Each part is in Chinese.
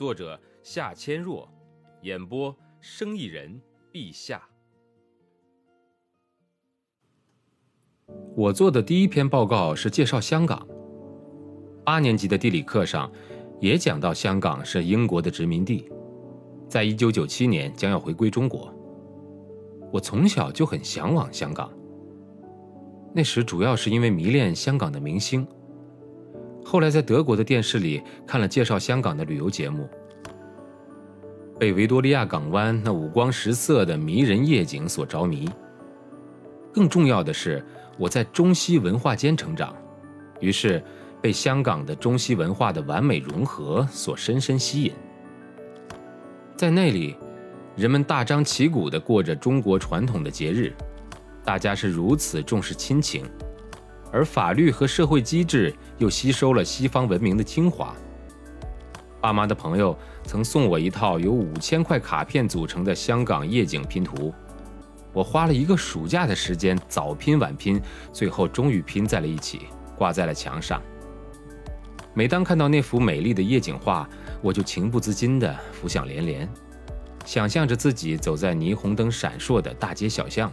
作者夏千若，演播生意人陛下。我做的第一篇报告是介绍香港。八年级的地理课上也讲到香港是英国的殖民地，在一九九七年将要回归中国。我从小就很向往香港，那时主要是因为迷恋香港的明星。后来在德国的电视里看了介绍香港的旅游节目，被维多利亚港湾那五光十色的迷人夜景所着迷。更重要的是，我在中西文化间成长，于是被香港的中西文化的完美融合所深深吸引。在那里，人们大张旗鼓地过着中国传统的节日，大家是如此重视亲情。而法律和社会机制又吸收了西方文明的精华。爸妈的朋友曾送我一套由五千块卡片组成的香港夜景拼图，我花了一个暑假的时间，早拼晚拼，最后终于拼在了一起，挂在了墙上。每当看到那幅美丽的夜景画，我就情不自禁地浮想联连，想象着自己走在霓虹灯闪烁的大街小巷。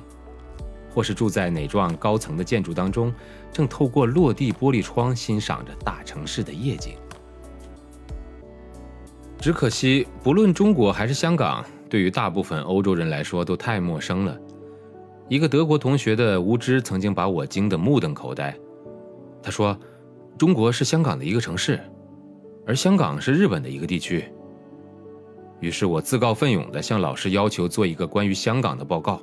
或是住在哪幢高层的建筑当中，正透过落地玻璃窗欣赏着大城市的夜景。只可惜，不论中国还是香港，对于大部分欧洲人来说都太陌生了。一个德国同学的无知曾经把我惊得目瞪口呆。他说：“中国是香港的一个城市，而香港是日本的一个地区。”于是我自告奋勇地向老师要求做一个关于香港的报告。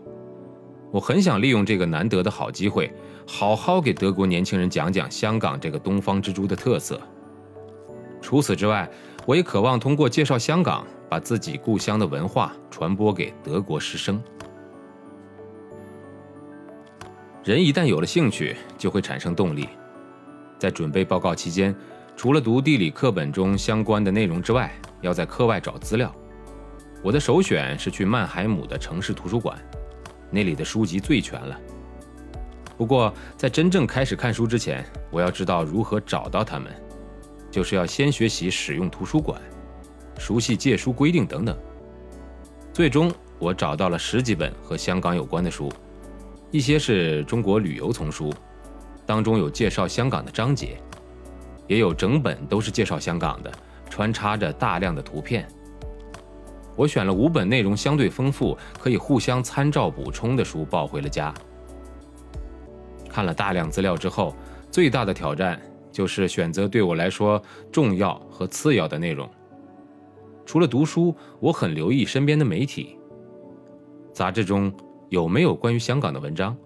我很想利用这个难得的好机会，好好给德国年轻人讲讲香港这个东方之珠的特色。除此之外，我也渴望通过介绍香港，把自己故乡的文化传播给德国师生。人一旦有了兴趣，就会产生动力。在准备报告期间，除了读地理课本中相关的内容之外，要在课外找资料。我的首选是去曼海姆的城市图书馆。那里的书籍最全了。不过，在真正开始看书之前，我要知道如何找到它们，就是要先学习使用图书馆，熟悉借书规定等等。最终，我找到了十几本和香港有关的书，一些是中国旅游丛书，当中有介绍香港的章节，也有整本都是介绍香港的，穿插着大量的图片。我选了五本内容相对丰富、可以互相参照补充的书抱回了家。看了大量资料之后，最大的挑战就是选择对我来说重要和次要的内容。除了读书，我很留意身边的媒体，杂志中有没有关于香港的文章，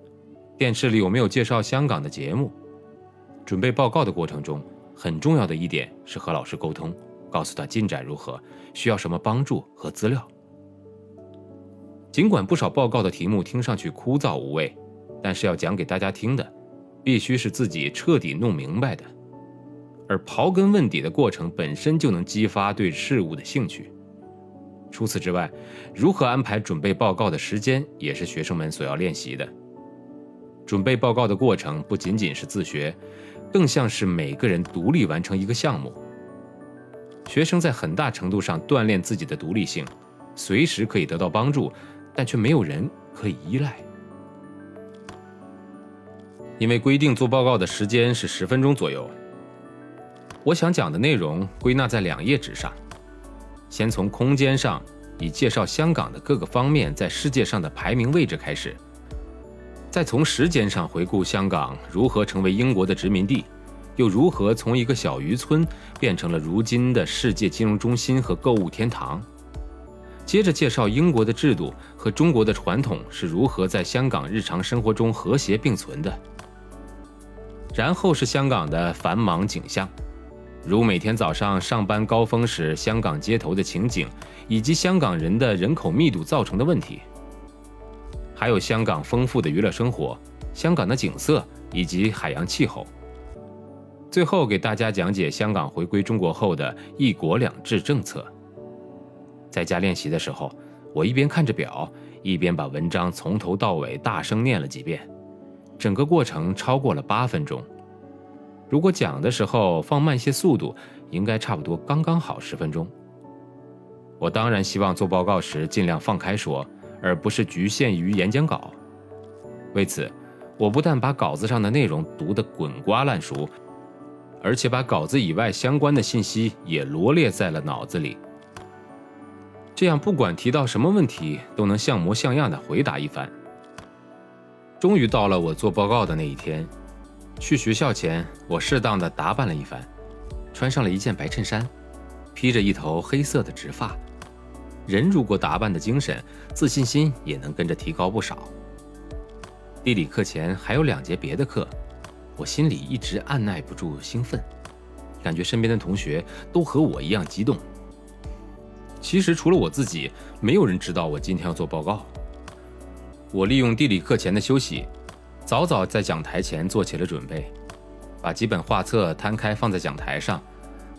电视里有没有介绍香港的节目。准备报告的过程中，很重要的一点是和老师沟通。告诉他进展如何，需要什么帮助和资料。尽管不少报告的题目听上去枯燥无味，但是要讲给大家听的，必须是自己彻底弄明白的。而刨根问底的过程本身就能激发对事物的兴趣。除此之外，如何安排准备报告的时间，也是学生们所要练习的。准备报告的过程不仅仅是自学，更像是每个人独立完成一个项目。学生在很大程度上锻炼自己的独立性，随时可以得到帮助，但却没有人可以依赖。因为规定做报告的时间是十分钟左右，我想讲的内容归纳在两页纸上。先从空间上，以介绍香港的各个方面在世界上的排名位置开始，再从时间上回顾香港如何成为英国的殖民地。又如何从一个小渔村变成了如今的世界金融中心和购物天堂？接着介绍英国的制度和中国的传统是如何在香港日常生活中和谐并存的。然后是香港的繁忙景象，如每天早上上班高峰时香港街头的情景，以及香港人的人口密度造成的问题，还有香港丰富的娱乐生活、香港的景色以及海洋气候。最后给大家讲解香港回归中国后的一国两制政策。在家练习的时候，我一边看着表，一边把文章从头到尾大声念了几遍，整个过程超过了八分钟。如果讲的时候放慢些速度，应该差不多刚刚好十分钟。我当然希望做报告时尽量放开说，而不是局限于演讲稿。为此，我不但把稿子上的内容读得滚瓜烂熟。而且把稿子以外相关的信息也罗列在了脑子里，这样不管提到什么问题，都能像模像样的回答一番。终于到了我做报告的那一天，去学校前，我适当的打扮了一番，穿上了一件白衬衫，披着一头黑色的直发。人如果打扮的精神，自信心也能跟着提高不少。地理课前还有两节别的课。我心里一直按耐不住兴奋，感觉身边的同学都和我一样激动。其实除了我自己，没有人知道我今天要做报告。我利用地理课前的休息，早早在讲台前做起了准备，把几本画册摊开放在讲台上，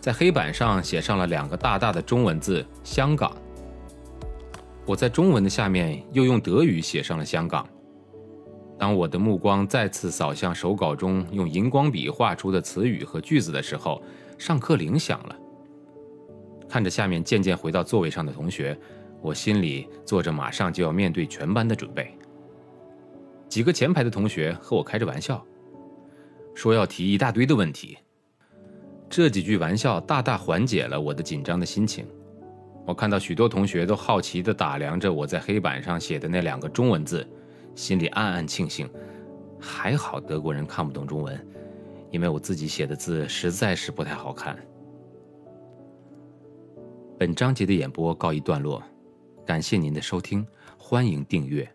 在黑板上写上了两个大大的中文字“香港”。我在中文的下面又用德语写上了“香港”。当我的目光再次扫向手稿中用荧光笔画出的词语和句子的时候，上课铃响了。看着下面渐渐回到座位上的同学，我心里做着马上就要面对全班的准备。几个前排的同学和我开着玩笑，说要提一大堆的问题。这几句玩笑大大缓解了我的紧张的心情。我看到许多同学都好奇地打量着我在黑板上写的那两个中文字。心里暗暗庆幸，还好德国人看不懂中文，因为我自己写的字实在是不太好看。本章节的演播告一段落，感谢您的收听，欢迎订阅。